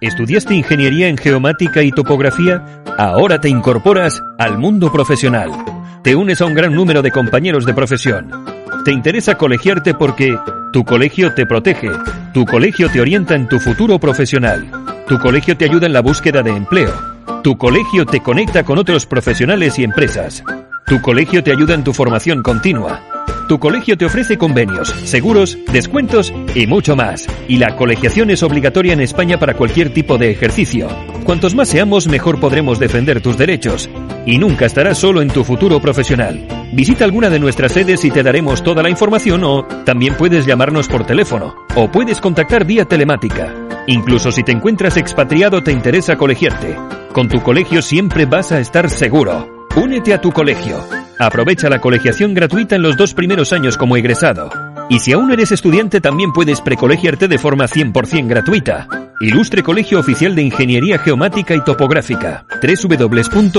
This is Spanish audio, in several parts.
¿Estudiaste ingeniería en geomática y topografía? Ahora te incorporas al mundo profesional. Te unes a un gran número de compañeros de profesión. Te interesa colegiarte porque tu colegio te protege, tu colegio te orienta en tu futuro profesional, tu colegio te ayuda en la búsqueda de empleo, tu colegio te conecta con otros profesionales y empresas, tu colegio te ayuda en tu formación continua. Tu colegio te ofrece convenios, seguros, descuentos y mucho más. Y la colegiación es obligatoria en España para cualquier tipo de ejercicio. Cuantos más seamos, mejor podremos defender tus derechos. Y nunca estarás solo en tu futuro profesional. Visita alguna de nuestras sedes y te daremos toda la información o también puedes llamarnos por teléfono o puedes contactar vía telemática. Incluso si te encuentras expatriado te interesa colegiarte. Con tu colegio siempre vas a estar seguro. Únete a tu colegio. Aprovecha la colegiación gratuita en los dos primeros años como egresado. Y si aún eres estudiante también puedes precolegiarte de forma 100% gratuita. Ilustre Colegio Oficial de Ingeniería Geomática y Topográfica. www.coigt.com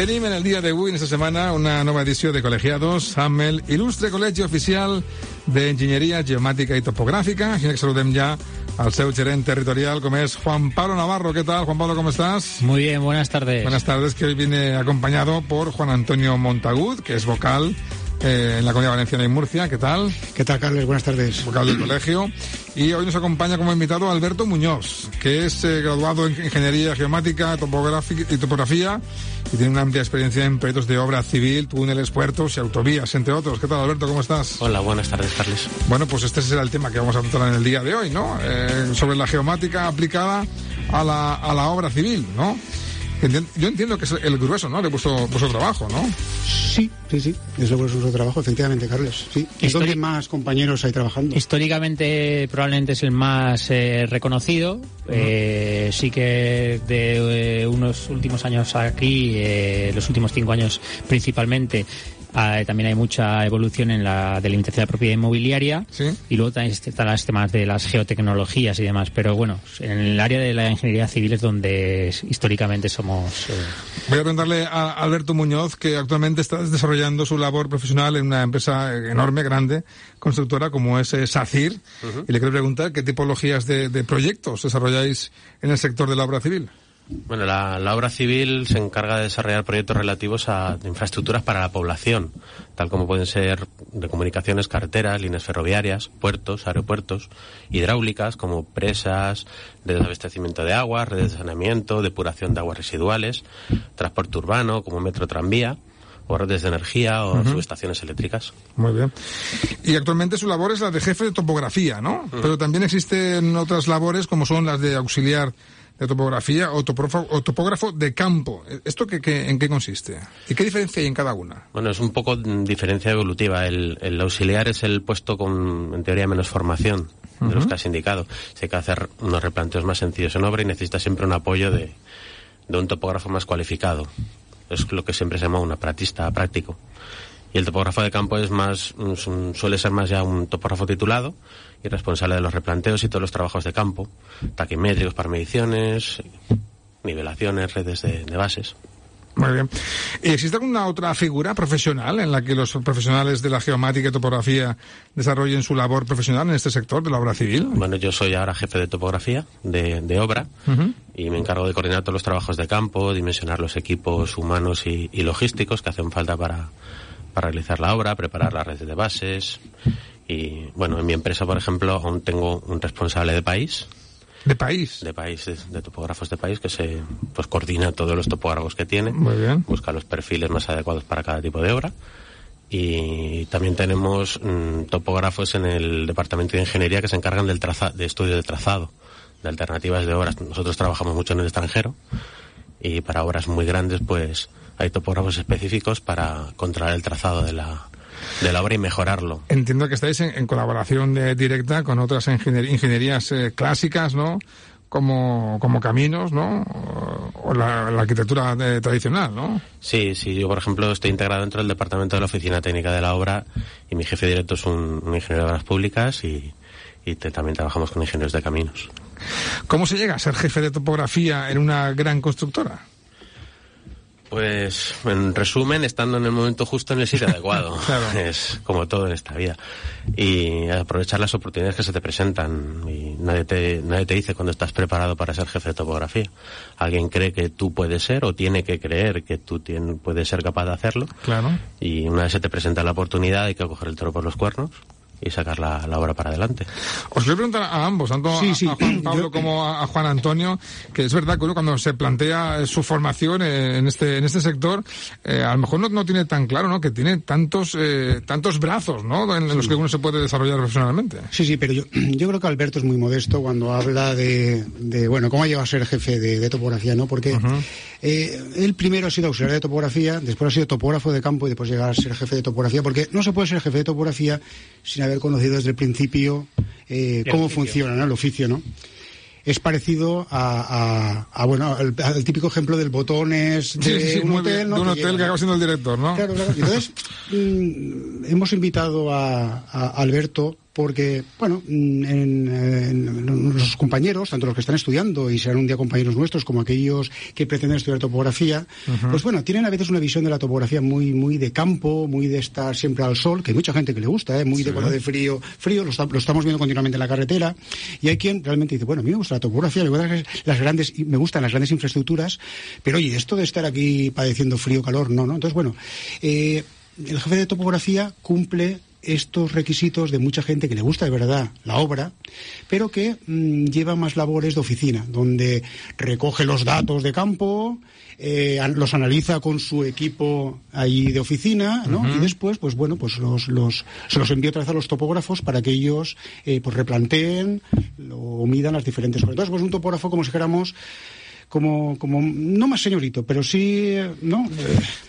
Tenim en el dia d'avui, en aquesta setmana, una nova edició de Col·legiados amb el il·lustre Col·legi Oficial d'Enginyeria Geomàtica i Topogràfica. Així que saludem ja al seu gerent territorial, com és Juan Pablo Navarro. ¿Qué tal, Juan Pablo? ¿Cómo estás? Muy bien, buenas tardes. Buenas tardes, que hoy viene acompañado por Juan Antonio Montagud, que es vocal eh, en la Comunidad Valenciana y Murcia. ¿Qué tal? ¿Qué tal, Carlos? Buenas tardes. Vocal del colegio. Y hoy nos acompaña como invitado Alberto Muñoz, que es eh, graduado en Ingeniería Geomática y Topografía y tiene una amplia experiencia en proyectos de obra civil, túneles, puertos y autovías, entre otros. ¿Qué tal, Alberto? ¿Cómo estás? Hola, buenas tardes, Carlos. Bueno, pues este será el tema que vamos a tratar en el día de hoy, ¿no? Eh, sobre la geomática aplicada a la, a la obra civil, ¿no? Yo entiendo que es el grueso, ¿no? De vuestro, vuestro trabajo, ¿no? Sí, sí, sí. Es nuestro trabajo, efectivamente, Carlos. Sí. Es donde más compañeros hay trabajando. Históricamente probablemente es el más eh, reconocido. Eh, sí que de eh, unos últimos años aquí, eh, los últimos cinco años principalmente, ah, también hay mucha evolución en la delimitación de la propiedad inmobiliaria y luego también están los temas de las geotecnologías y demás. Pero bueno, en el área de la ingeniería civil es donde históricamente somos. eh, Voy a preguntarle a Alberto Muñoz, que actualmente está desarrollando su labor profesional en una empresa enorme, grande, constructora como es eh, SACIR. Y le quiero preguntar qué tipologías de, de proyectos desarrolláis en el sector de la obra civil. Bueno, la, la obra civil se encarga de desarrollar proyectos relativos a infraestructuras para la población, tal como pueden ser de comunicaciones, carreteras, líneas ferroviarias, puertos, aeropuertos, hidráulicas como presas, redes de abastecimiento de agua, redes de saneamiento, depuración de aguas residuales, transporte urbano como metro tranvía o redes de energía o subestaciones eléctricas. Muy bien. Y actualmente su labor es la de jefe de topografía, ¿no? Pero también existen otras labores como son las de auxiliar de topografía o topógrafo, o topógrafo de campo. ¿Esto qué- en qué consiste? ¿Y qué diferencia hay en cada una? Bueno, es un poco mm, diferencia evolutiva. El, el auxiliar es el puesto con, en teoría, menos formación de los que has indicado. Se hay que hacer unos replanteos más sencillos en obra y necesita siempre un apoyo de, de un topógrafo más cualificado. Es lo que siempre se llama un aparatista práctico. Y el topógrafo de campo es más, suele ser más ya un topógrafo titulado y responsable de los replanteos y todos los trabajos de campo, taquimétricos para mediciones, nivelaciones, redes de, de bases. Muy bien. ¿Y existe alguna otra figura profesional en la que los profesionales de la geomática y topografía desarrollen su labor profesional en este sector de la obra civil? Bueno, yo soy ahora jefe de topografía de, de obra y me encargo de coordinar todos los trabajos de campo, dimensionar los equipos humanos y, y logísticos que hacen falta para, para realizar la obra, preparar las redes de bases. Y bueno, en mi empresa, por ejemplo, aún tengo un responsable de país. ¿De país? De país, de, de topógrafos de país, que se pues coordina todos los topógrafos que tiene. Muy bien. Busca los perfiles más adecuados para cada tipo de obra. Y también tenemos mm, topógrafos en el departamento de ingeniería que se encargan del traza de estudio de trazado, de alternativas de obras. Nosotros trabajamos mucho en el extranjero y para obras muy grandes pues hay topógrafos específicos para controlar el trazado de la, de la obra y mejorarlo. Entiendo que estáis en, en colaboración directa con otras ingenier- ingenierías eh, clásicas, ¿no? Como, como caminos, ¿no? O, o la, la arquitectura tradicional, ¿no? Sí, sí, yo por ejemplo estoy integrado dentro del departamento de la oficina técnica de la obra y mi jefe directo es un, un ingeniero de obras públicas y, y te- también trabajamos con ingenieros de caminos. ¿Cómo se llega a ser jefe de topografía en una gran constructora? Pues, en resumen, estando en el momento justo en el sitio adecuado. Claro. Es como todo en esta vida. Y aprovechar las oportunidades que se te presentan. Y nadie te, nadie te dice cuando estás preparado para ser jefe de topografía. Alguien cree que tú puedes ser o tiene que creer que tú tien- puedes ser capaz de hacerlo. Claro. Y una vez se te presenta la oportunidad hay que coger el toro por los cuernos y sacar la, la obra para adelante. Os quiero preguntar a ambos, tanto a- Sí, sí. a, Juan Pablo Yo- como a, a Juan Antonio, que es verdad que uno cuando se plantea su formación eh, en este en este sector, eh, a lo mejor no, no tiene tan claro, ¿no? Que tiene tantos eh, tantos brazos, ¿no? En, en los que uno se puede desarrollar profesionalmente. Sí, sí, pero yo, yo creo que Alberto es muy modesto cuando habla de, de, bueno, cómo ha llegado a ser jefe de, de topografía, ¿no? Porque eh, él primero ha sido auxiliar de topografía, después ha sido topógrafo de campo y después llega a ser jefe de topografía, porque no se puede ser jefe de topografía sin haber conocido desde el principio eh, cómo oficio. funciona ¿no? el oficio, ¿no? Es parecido a, a- a, bueno, al, al típico ejemplo del botones de Sí, sí, un hotel, bien, ¿no? de un Que hotel llega, acaba siendo el director, ¿no? Claro, claro. Entonces, mm, hemos invitado a, a Alberto porque, bueno, mm, en, en los compañeros, tanto los que están estudiando y serán un día compañeros nuestros, como aquellos que pretenden estudiar topografía, pues bueno, tienen a veces una visión de la topografía muy, muy de campo, muy de estar siempre al sol, que hay mucha gente que le gusta, ¿eh? muy de cuando de frío, frío, lo, lo estamos viendo continuamente en la carretera, y hay quien realmente dice, bueno, a mí me gusta la topografía, me gustan las grandes, me gustan las grandes infraestructuras, pero oye, esto de estar aquí padeciendo frío, calor, no, no. Entonces, bueno, eh, el jefe de topografía cumple estos requisitos de mucha gente que le gusta de verdad la obra, pero que mm, lleva más labores de oficina, donde recoge los datos de campo, eh, los analiza con su equipo ahí de oficina, ¿no? Y después, pues bueno, pues los, los, se los envía otra vez a los topógrafos para que ellos pues replanteen o midan las diferentes cosas. Entonces, pues un topógrafo, como si dijéramos, como, como no más señorito, pero sí, ¿no?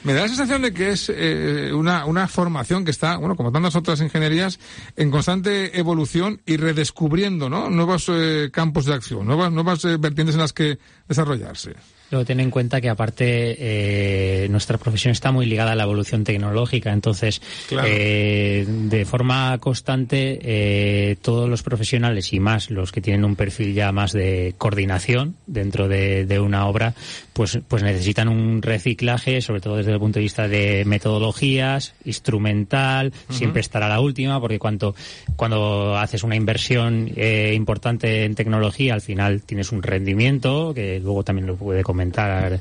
Me da la sensación de que es eh, una, una formación que está, bueno, como tantas otras ingenierías, en constante evolución y redescubriendo, ¿no? Nuevos eh, campos de acción, nuevas, nuevas eh, vertientes en las que desarrollarse. Luego ten en cuenta que aparte eh, nuestra profesión está muy ligada a la evolución tecnológica, entonces Claro. eh, de forma constante eh, todos los profesionales y más los que tienen un perfil ya más de coordinación dentro de, de una obra, pues pues necesitan un reciclaje, sobre todo desde el punto de vista de metodologías, instrumental, siempre estar a la última, porque cuanto cuando haces una inversión eh, importante en tecnología, al final tienes un rendimiento que luego también lo puede comentar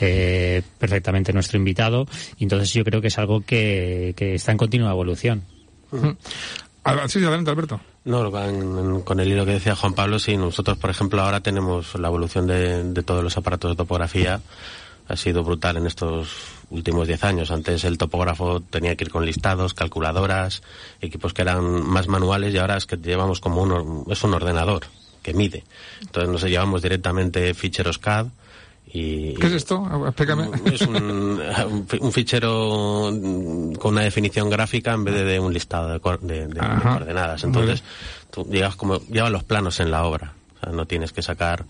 eh, perfectamente nuestro invitado. Y entonces yo creo que es algo que, que está en continua evolución. Ah, Sí, adelante, Alberto. No, con, el hilo que decía Juan Pablo, sí, nosotros, por ejemplo, ahora tenemos la evolución de, de todos los aparatos de topografía ha sido brutal en estos últimos 10 años. Antes el topógrafo tenía que ir con listados, calculadoras, equipos que eran más manuales y ahora es que llevamos como un, es un ordenador que mide. Entonces nos llevamos directamente ficheros CAD y, ¿Qué es esto? Explícame. Es un, un, fichero con una definición gráfica en vez de, un listado de, de, de coordenadas. Entonces, tú llevas como, llevas los planos en la obra. O sea, no tienes que sacar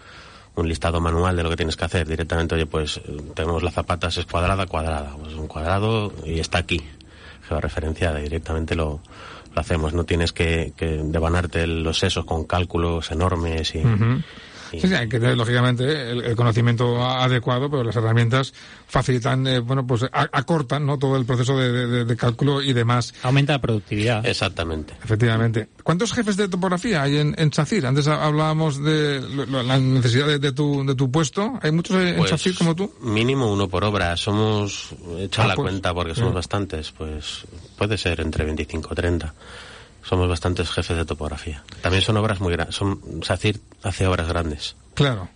un listado manual de lo que tienes que hacer. Directamente, oye, pues tenemos las zapatas, es cuadrada, cuadrada. Pues un cuadrado y está aquí. Georreferenciada. Directamente lo, lo hacemos. No tienes que, que devanarte los sesos con cálculos enormes y, Sí, sí, hay que tener, lógicamente, el, conocimiento adecuado, pero las herramientas facilitan, eh, bueno, pues acortan, ¿no? Todo el proceso de, cálculo y demás. Aumenta la productividad. Exactamente. Efectivamente. ¿Cuántos jefes de topografía hay en, en Chacir? Antes hablábamos de la necesidad de, tu, de tu puesto. ¿Hay muchos en pues, Chacir como tú? Mínimo uno por obra. Somos, he hecho ah, la pues, cuenta porque somos bastantes, pues puede ser entre 25 o 30 somos bastantes jefes de topografía. También son obras muy grandes. SACIR hace obras grandes. Claro.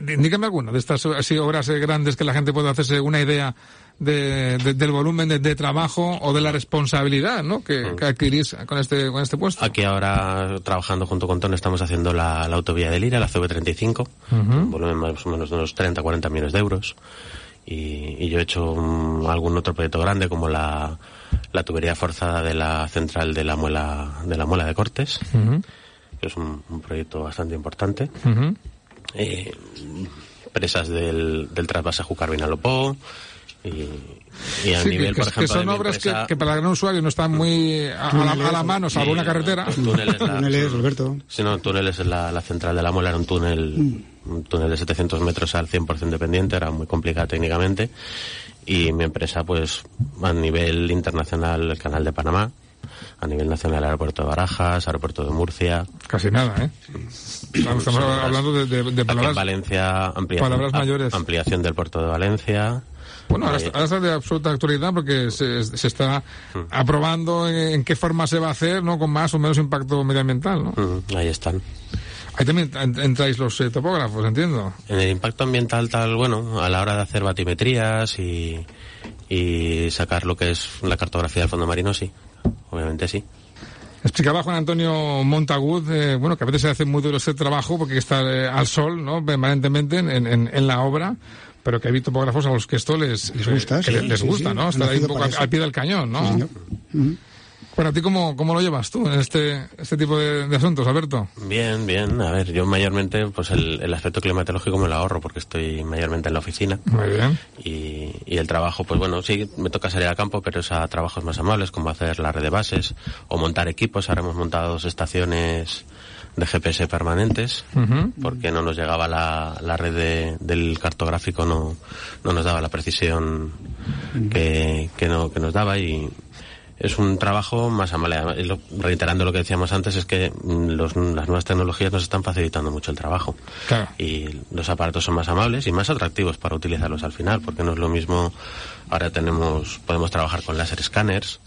Dígame alguna de estas así, obras eh, grandes que la gente pueda hacerse una idea de, del volumen de, trabajo o de la responsabilidad ¿no? que, mm. adquirís con este, con este puesto. Aquí ahora, trabajando junto con Ton, estamos haciendo la, autovía de Lira, la CV35, un volumen más o menos de unos 30, 40 millones de euros. Y, yo he hecho algún otro proyecto grande como la, la tubería forzada de la central de la muela de la muela de Cortes, que es un, proyecto bastante importante. Eh, presas del, del trasvase Júcar Vinalopó y, a nivel, que, por ejemplo, son obras que, para el gran usuario no están muy a, la, mano, salvo una carretera. Túneles, túneles, Alberto. Sí, no, túneles es la, central de la muela, era un túnel, mm. un túnel de 700 metros al 100% dependiente, era muy complicado técnicamente y mi empresa pues a nivel internacional el canal de Panamá a nivel nacional el aeropuerto de Barajas, aeropuerto de Murcia. Casi nada, ¿eh? Estamos, hablando de, de, palabras. Valencia, ampliación, mayores. ampliación del puerto de Valencia. Bueno, ahora, está de absoluta actualidad porque se, se está mm. aprobando en, qué forma se va a hacer, ¿no? Con más o menos impacto medioambiental, ¿no? Mm, ahí están. Ahí también entráis los eh, topógrafos, entiendo. En el impacto ambiental tal, bueno, a la hora de hacer batimetrías y, y sacar lo que es la cartografía del fondo marino, sí. Obviamente sí. Explicaba Juan Antonio Montagud, eh, bueno, que a veces se hace muy duro ese trabajo porque está eh, al sol, ¿no? Permanentemente en, en, en, la obra, pero que hay topógrafos a los que esto les, les gusta, les, gusta, ¿no? Estar ahí un poco al, pie del cañón, ¿no? Bueno, ¿a ti cómo, cómo lo llevas tú en este, este tipo de, asuntos, Alberto? Bien, bien. A ver, yo mayormente, pues el, el, aspecto climatológico me lo ahorro porque estoy mayormente en la oficina. Muy bien. Y, y el trabajo, pues bueno, sí, me toca salir al campo, pero es a trabajos más amables, como hacer la red de bases o montar equipos. Ahora hemos montado dos estaciones de GPS permanentes, porque no nos llegaba la, la red del cartográfico, no, no nos daba la precisión que, que, no, que nos daba y, es un trabajo más amable. Reiterando lo que decíamos antes, es que mm, los, las nuevas tecnologías nos están facilitando mucho el trabajo. Y los aparatos son más amables y más atractivos para utilizarlos al final, porque no es lo mismo. Ahora tenemos, podemos trabajar con láser escáneres,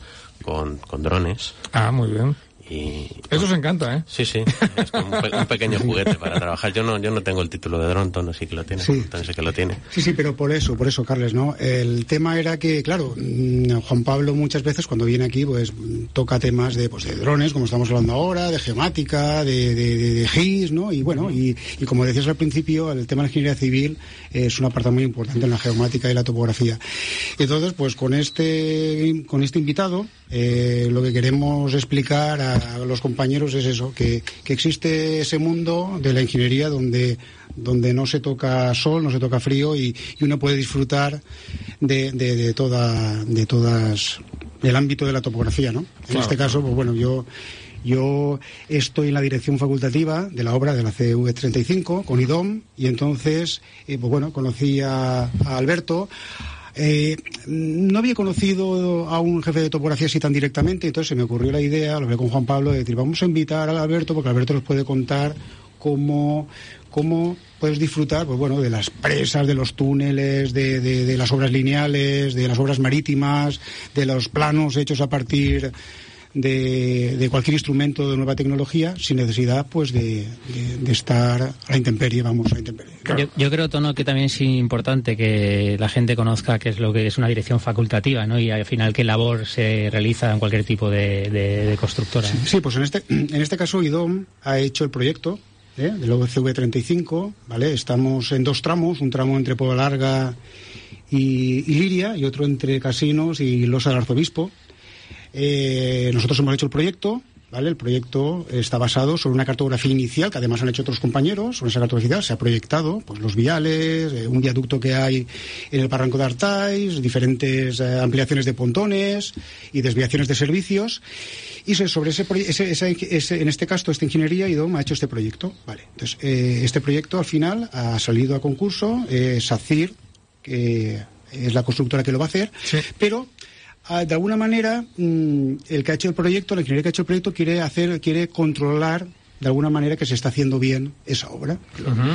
con, con drones. Ah, muy bien. Eso os encanta, ¿eh? Sí, sí. Es un, pequeño juguete para trabajar. Yo no, yo no tengo el título de dron, Tono sí que lo tiene. Sí. que lo tiene. Sí, sí, pero por eso, por eso, Carles, ¿no? El tema era que, claro, mm, Juan Pablo muchas veces cuando viene aquí, pues toca temas de, pues, de drones, como estamos hablando ahora, de geomática, de, de, GIS, ¿no? Y bueno, y, y, como decías al principio, el tema de la ingeniería civil es una parte muy importante en la geomática y la topografía. Entonces, pues con este, con este invitado, eh, lo que queremos explicar a los compañeros es eso, que, existe ese mundo de la ingeniería donde, donde no se toca sol, no se toca frío y, uno puede disfrutar de, de, toda, de todas, el ámbito de la topografía, ¿no? En este caso, pues bueno, yo, yo estoy en la dirección facultativa de la obra de la CV35 con IDOM y entonces, eh, pues bueno, conocí a Alberto, eh, no había conocido a un jefe de topografía así tan directamente, entonces se me ocurrió la idea, lo hablé con Juan Pablo, de decir, vamos a invitar a Alberto, porque Alberto nos puede contar cómo, cómo puedes disfrutar pues bueno, de las presas, de los túneles, de, de, las obras lineales, de las obras marítimas, de los planos hechos a partir de, de cualquier instrumento de nueva tecnología sin necesidad pues de, de- de estar a la intemperie, vamos, a la intemperie. Yo, yo creo, Tono, que también es importante que la gente conozca qué es lo que es una dirección facultativa, ¿no? Y al final qué labor se realiza en cualquier tipo de, constructora. Sí, pues en este, en este caso IDOM ha hecho el proyecto ¿eh? del OCV 35, ¿vale? Estamos en dos tramos, un tramo entre Puebla Larga y, y Liria y otro entre Casinos y Losa del Arzobispo. Eh, nosotros hemos hecho el proyecto, ¿vale? El proyecto está basado sobre una cartografía inicial que además han hecho otros compañeros. Sobre esa cartografía se ha proyectado pues, los viales, eh, un viaducto que hay en el barranco de Artais, diferentes eh, ampliaciones de pontones y desviaciones de servicios. Y sobre ese, proye- ese, ese- ese- en este caso, esta ingeniería, IDOM ha hecho este proyecto. Vale. Entonces, eh, este proyecto al final ha salido a concurso. SACIR, que es la constructora que lo va a hacer, pero de alguna manera mm, el que ha hecho el proyecto, la ingeniería que ha hecho el proyecto quiere hacer, quiere controlar de alguna manera que se está haciendo bien esa obra.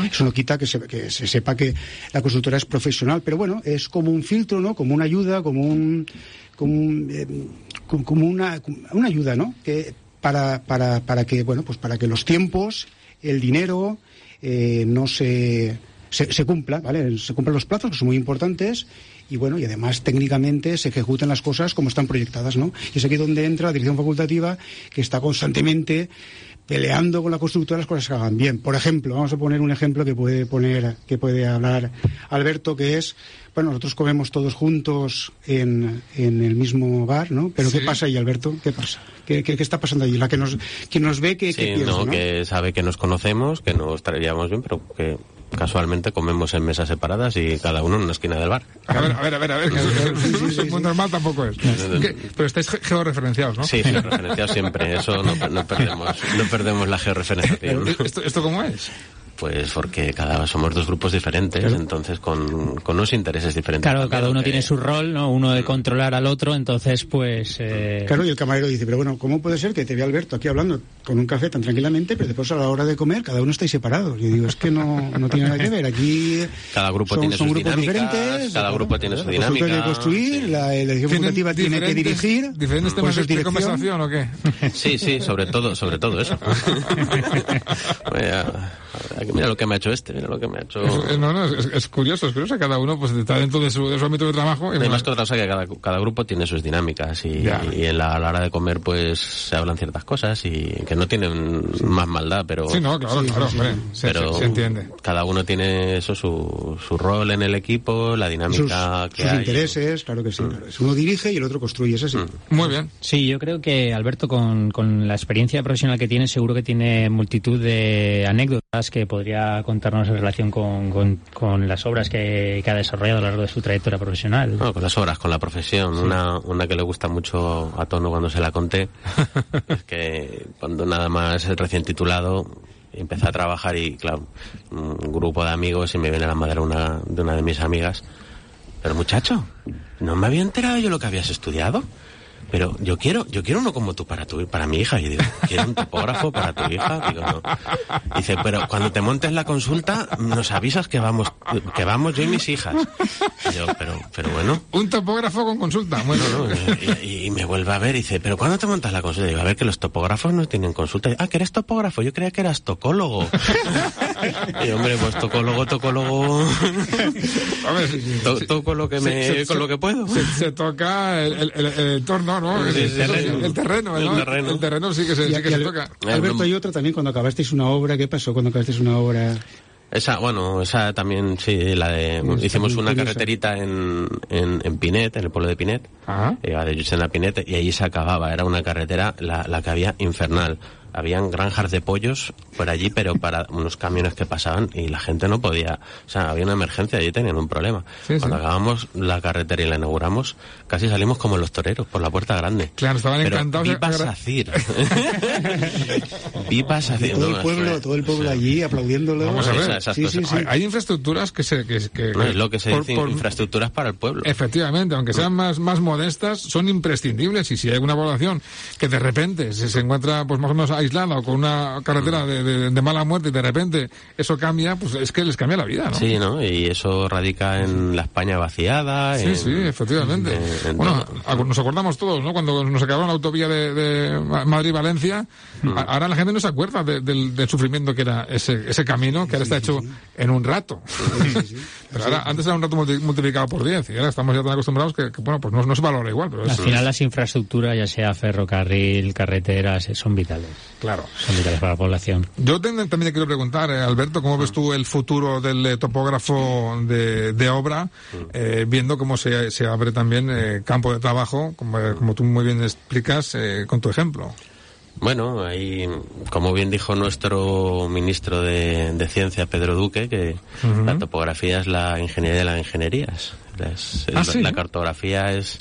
Eso no quita que se, que se sepa que la constructora es profesional, pero bueno, es como un filtro, ¿no? Como una ayuda, como un, como, un, eh, como- una, una ayuda, ¿no? Que para, para, para que, bueno, pues para que los tiempos, el dinero, eh, no se, se, se cumpla, ¿vale? Se cumplan los plazos, que son muy importantes, y bueno, y además técnicamente se ejecuten las cosas como están proyectadas, ¿no? Y es aquí donde entra la dirección facultativa, que está constantemente peleando con la constructora las cosas que hagan bien. Por ejemplo, vamos a poner un ejemplo que puede poner, que puede hablar Alberto, que es, bueno, nosotros comemos todos juntos en, en el mismo bar, ¿no? Pero ¿qué pasa ahí, Alberto? ¿Qué pasa? ¿Qué, qué, qué está pasando allí? La que nos, quien nos ve, ¿qué, Sí, qué piensa, no, no? que sabe que nos conocemos, que nos traeríamos bien, pero que casualmente comemos en mesas separadas y cada uno en una esquina del bar. A ver, a ver, a ver, a ver, que eso- eso muy normal tampoco es. ¿Qué? Pero estáis ge- georreferenciados, ¿no? Sí, georreferenciados siempre, eso no, no perdemos, no perdemos la georreferenciación. ¿Esto, ¿Esto cómo es? Pues porque cada somos dos grupos diferentes, entonces con, con unos intereses diferentes. Claro, también, cada uno que- tiene su rol, ¿no? Uno de controlar al otro, entonces, pues... eh, Claro, y el camarero dice, pero bueno, ¿cómo puede ser que te vea Alberto aquí hablando con un café tan tranquilamente, pero después a la hora de comer cada uno estáis separados? Yo digo, es que no, no tiene nada que ver. Aquí Cada grupo son, tiene son sus grupos dinámicas, diferentes. cada grupo tiene su constructora dinámica. tiene que construir, la, la dirección ¿Tienen facultativa tiene que dirigir. ¿Diferentes temas de dirección. conversación o qué? Sí, sí, sobre todo, sobre todo eso. Mira, mira lo que me ha hecho este, mira lo que me ha hecho. Es- no, no, es, es curioso, es curioso. Cada uno pues está dentro de su, de su ámbito de trabajo. Y Además que otra cosa que cada, cada grupo tiene sus dinámicas y, en la, a la hora de comer pues se hablan ciertas cosas y que no tienen más maldad, pero Sí, no, claro, claro, hombre. Se, pero se- se entiende. cada uno tiene eso su, su rol en el equipo, la Sus, dinámica que sus hay. intereses, claro que sí. claro. Uno dirige y el otro construye, eso sí. Muy bien. Sí, yo creo que Alberto, con, con la experiencia profesional que tiene, seguro que tiene multitud de anécdotas que podría contarnos en relación con, con, con las obras que, que ha desarrollado a lo largo de su trayectoria profesional. No, con las obras, con la profesión. Una, una que le gusta mucho a Tono cuando se la conté, es que cuando nada más recién titulado empecé a trabajar y, claro, un grupo de amigos y me viene la madre una, de una de mis amigas. Pero muchacho, ¿no me había enterado yo lo que habías estudiado? Pero yo quiero, yo quiero uno como tú para tu, para mi hija. Y digo, ¿quiero un topógrafo para tu hija? Digo, no. Dice, pero cuando te montes la consulta, nos avisas que vamos, que vamos yo y mis hijas. Y yo, pero, pero bueno. Un topógrafo con consulta. Bueno, No, y, y me vuelve a ver y dice, ¿pero cuándo te montas la consulta? Digo, a ver, que los topógrafos no tienen consulta. Ah, que eres topógrafo, yo creía que eras tocólogo. y hombre, pues tocólogo, tocólogo. A ver, To- toco lo que me, se- con se- lo que puedo. Se, se toca el, el, el- el entorno, ¿no? Sí, el, sí, terreno. el terreno, El ¿no? terreno. El terreno sí que se, Y- sí que y se Al- toca. Alberto, hay otra también cuando acabasteis una obra. ¿Qué pasó cuando acabasteis una obra? Esa, bueno, esa también, sí, la de... Está hicimos una curiosa. carreterita en, en, en Pinet, en el pueblo de Pinet, Ajá. iba de Lluchén a Pinet, y allí se acababa. Era una carretera, la, la que había infernal. Habían granjas de pollos por allí, pero para unos camiones que pasaban y la gente no podía... O sea, había una emergencia, allí tenían un problema. Sí, Cuando sí. acabamos la carretera y la inauguramos, casi salimos como los toreros, por la puerta grande. Claro, estaban Pero encantados. Viva Sacir. Viva Sacir. todo el pueblo, todo el pueblo allí aplaudiéndolo. Vamos a ver. Esa- esas Sí, sí, cosas. sí. Hay, hay infraestructuras que se... Que, que- No, es lo que se por- dice por- infraestructuras para el pueblo. Efectivamente, aunque sean más, más modestas, son imprescindibles y si hay una población que de repente se, se encuentra pues más o menos aislada o con una carretera de, de, mala muerte y de repente eso cambia, pues es que les cambia la vida, ¿no? Sí, ¿no? Y eso radica en la España vaciada. Sí, sí, efectivamente. bueno, nos acordamos todos, ¿no? Cuando nos acabaron la autovía de, Madrid-Valencia, mm. ahora la gente no se acuerda del, sufrimiento que era ese, ese camino, que ahora está hecho en un rato. Pero ahora, antes era un rato multiplicado por 10 y ahora estamos ya tan acostumbrados que, bueno, pues no, no, se valora igual. Pero Al final las infraestructuras, ya sea ferrocarril, carreteras, son vitales. Claro. Son vitales para la población. Yo también te quiero preguntar, eh, Alberto, ¿cómo ves tú el futuro del eh, topógrafo de, de obra, eh, viendo cómo se, se abre también campo de trabajo, como, como, tú muy bien explicas con tu ejemplo? Bueno, ahí, como bien dijo nuestro ministro de, Ciencia, Pedro Duque, que la topografía es la ingeniería de las ingenierías. Ah, la cartografía es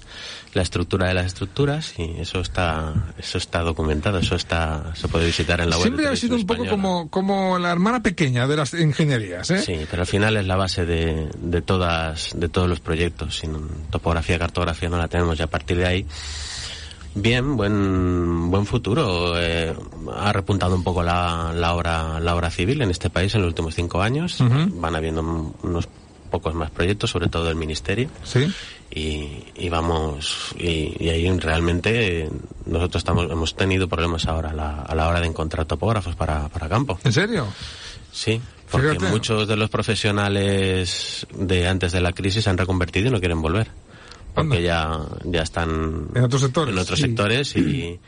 la estructura de las estructuras y eso está eso está documentado, eso está se puede visitar en la web. Siempre ha sido un poco como, como la hermana pequeña de las ingenierías, ¿eh? Sí, pero al final es la base de, de todas de todos los proyectos. Sin topografía, cartografía no la tenemos y a partir de ahí Bien, buen buen futuro. Eh, ha repuntado un poco la, la obra la obra civil en este país en los últimos cinco años. Van habiendo unos pocos más proyectos, sobre todo del ministerio. Sí. Y, vamos, y, ahí realmente nosotros estamos, hemos tenido problemas ahora a la, a la hora de encontrar topógrafos para, para campo. ¿En serio? Sí, porque muchos de los profesionales de antes de la crisis se han reconvertido y no quieren volver. Porque ya, ya están en otros sectores, en otros sectores y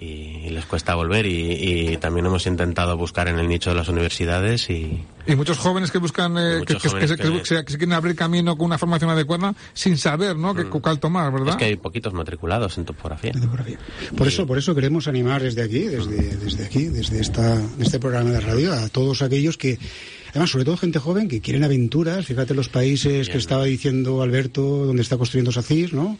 y les cuesta volver y, también hemos intentado buscar en el nicho de las universidades y y muchos jóvenes que buscan eh, que, se, quieren abrir camino con una formación adecuada sin saber no que mm. cuál tomar verdad es que hay poquitos matriculados en topografía, por eso por eso queremos animar desde aquí desde desde aquí desde esta este programa de radio a todos aquellos que Además, sobre todo gente joven que quieren aventuras. Fíjate los países que estaba diciendo Alberto, donde está construyendo SACIR, ¿no?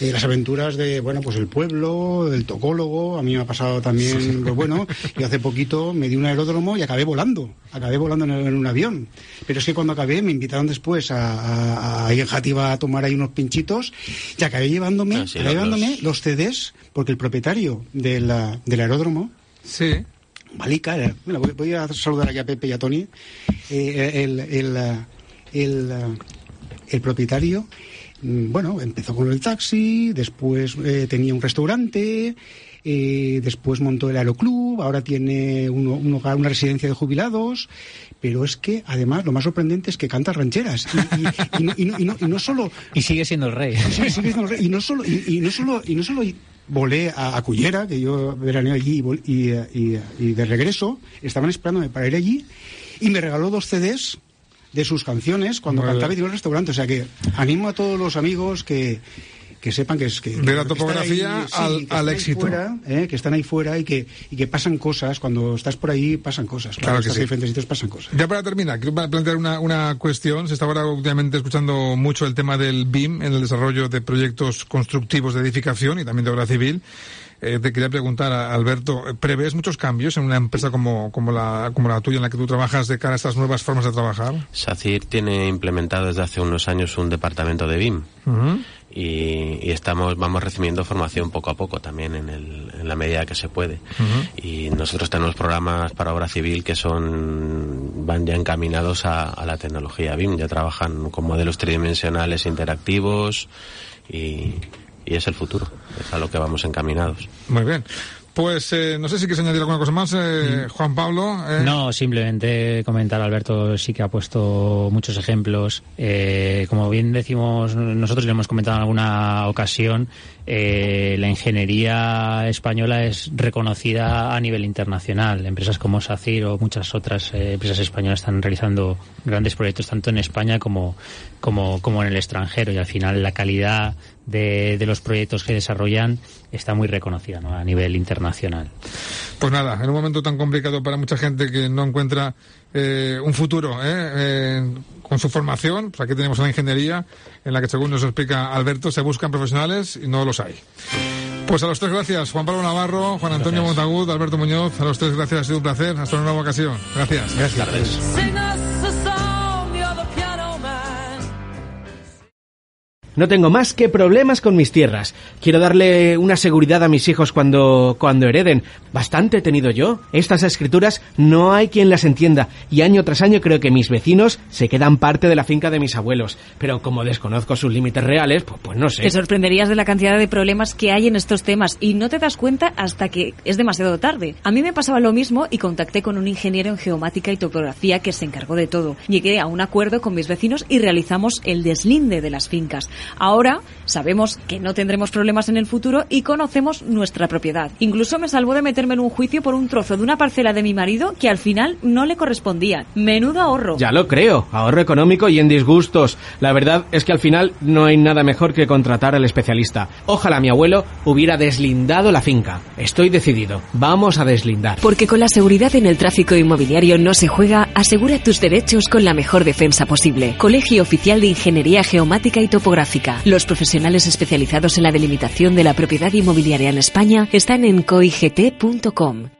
Eh, las aventuras de, bueno, pues el pueblo, el tocólogo. A mí me ha pasado también, pues bueno, y hace poquito me di un aeródromo y acabé volando. Acabé volando en, un avión. Pero es que cuando acabé me invitaron después a, a, a, en Jativa a tomar ahí unos pinchitos y acabé llevándome, ah, llevándome los... CDs porque el propietario del aeródromo Sí. Malica, bueno, voy, a saludar aquí a Pepe y a Tony, eh, el, el, el, el, propietario, mm, bueno, empezó con el taxi, después eh, tenía un restaurante, eh, después montó el aeroclub, ahora tiene un hogar, una residencia de jubilados, pero es que además lo más sorprendente es que canta rancheras y, y, y, no, y no, solo y sigue siendo el rey, sigue siendo el rey. Y no solo y, no solo y no solo volé a, Cullera, que yo veraneo allí y, y, de regreso, estaban esperándome para ir allí, y me regaló dos CDs de sus canciones cuando cantaba y en el restaurante. O sea que animo a todos los amigos que, que sepan que es que, de la topografía al, éxito. ¿eh? que están ahí fuera y que y que pasan cosas. Cuando estás por ahí pasan cosas claro, que sí. diferentes sitios pasan cosas. Ya para terminar quiero plantear una, una cuestión. Se está ahora últimamente escuchando mucho el tema del BIM en el desarrollo de proyectos constructivos de edificación y también de obra civil. Eh, te quería preguntar, Alberto, ¿prevés muchos cambios en una empresa como, como, la, como la tuya en la que tú trabajas de cara a estas nuevas formas de trabajar? SACIR tiene implementado desde hace unos años un departamento de BIM y, estamos vamos recibiendo formación poco a poco también en, el, en la medida que se puede. Y nosotros tenemos programas para obra civil que son van ya encaminados a, a la tecnología BIM ya trabajan con modelos tridimensionales interactivos y, y es el futuro es a lo que vamos encaminados. Muy bien pues eh, no sé si quieres añadir alguna cosa más, eh, mm. Juan Pablo. Eh. No, simplemente comentar, Alberto sí que ha puesto muchos ejemplos. como bien decimos, nosotros le hemos comentado en alguna ocasión, la ingeniería española es reconocida a nivel internacional. Empresas como SACIR o muchas otras empresas españolas están realizando grandes proyectos tanto en España como, como, como en el extranjero y al final la calidad de, de los proyectos que desarrollan está muy reconocida ¿no? a nivel internacional. Pues nada, en un momento tan complicado para mucha gente que no encuentra eh, un futuro ¿eh? eh, con su formación, pues aquí tenemos una ingeniería en la que, según nos explica Alberto, se buscan profesionales y no los hay. Pues a los tres gracias, Juan Pablo Navarro, Juan Antonio Montagud, Alberto Muñoz, a los tres gracias, ha sido un placer, hasta una nueva ocasión. Gracias. Gracias. No tengo más que problemas con mis tierras. Quiero darle una seguridad a mis hijos cuando, cuando hereden. Bastante he tenido yo. Estas escrituras no hay quien las entienda y año tras año creo que mis vecinos se quedan parte de la finca de mis abuelos. Pero como desconozco sus límites reales, pues, pues no sé. Te sorprenderías de la cantidad de problemas que hay en estos temas y no te das cuenta hasta que es demasiado tarde. A mí me pasaba lo mismo y contacté con un ingeniero en geomática y topografía que se encargó de todo. Llegué a un acuerdo con mis vecinos y realizamos el deslinde de las fincas. Ahora sabemos que no tendremos problemas en el futuro y conocemos nuestra propiedad. Incluso me salvó de meterme en un juicio por un trozo de una parcela de mi marido que al final no le correspondía. Menudo ahorro. Ya lo creo, ahorro económico y en disgustos. La verdad es que al final no hay nada mejor que contratar al especialista. Ojalá mi abuelo hubiera deslindado la finca. Estoy decidido. Vamos a deslindar. Porque con la seguridad en el tráfico inmobiliario no se juega, asegura tus derechos con la mejor defensa posible. Colegio Oficial de Ingeniería Geomática y Los profesionales especializados en la delimitación de la propiedad inmobiliaria en España están en coigt.com.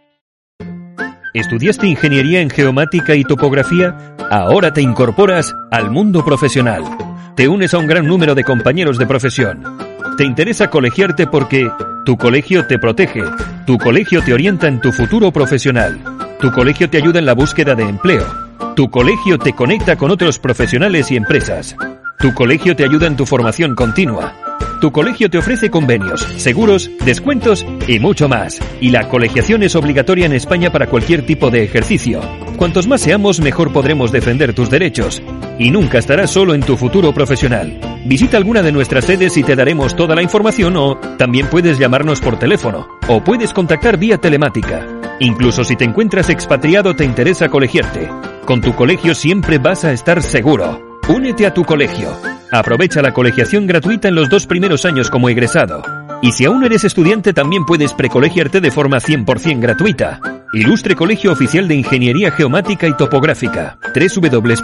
¿Estudiaste ingeniería en geomática y topografía? Ahora te incorporas al mundo profesional. Te unes a un gran número de compañeros de profesión. Te interesa colegiarte porque tu colegio te protege, tu colegio te orienta en tu futuro profesional, tu colegio te ayuda en la búsqueda de empleo, tu colegio te conecta con otros profesionales y empresas, tu colegio te ayuda en tu formación continua. Tu colegio te ofrece convenios, seguros, descuentos y mucho más. Y la colegiación es obligatoria en España para cualquier tipo de ejercicio. Cuantos más seamos, mejor podremos defender tus derechos. Y nunca estarás solo en tu futuro profesional. Visita alguna de nuestras sedes y te daremos toda la información o también puedes llamarnos por teléfono o puedes contactar vía telemática. Incluso si te encuentras expatriado te interesa colegiarte. Con tu colegio siempre vas a estar seguro. Únete a tu colegio. Aprovecha la colegiación gratuita en los dos primeros años como egresado. Y si aún eres estudiante también puedes precolegiarte de forma 100% gratuita. Ilustre Colegio Oficial de Ingeniería Geomática y Topográfica. www.coigt.com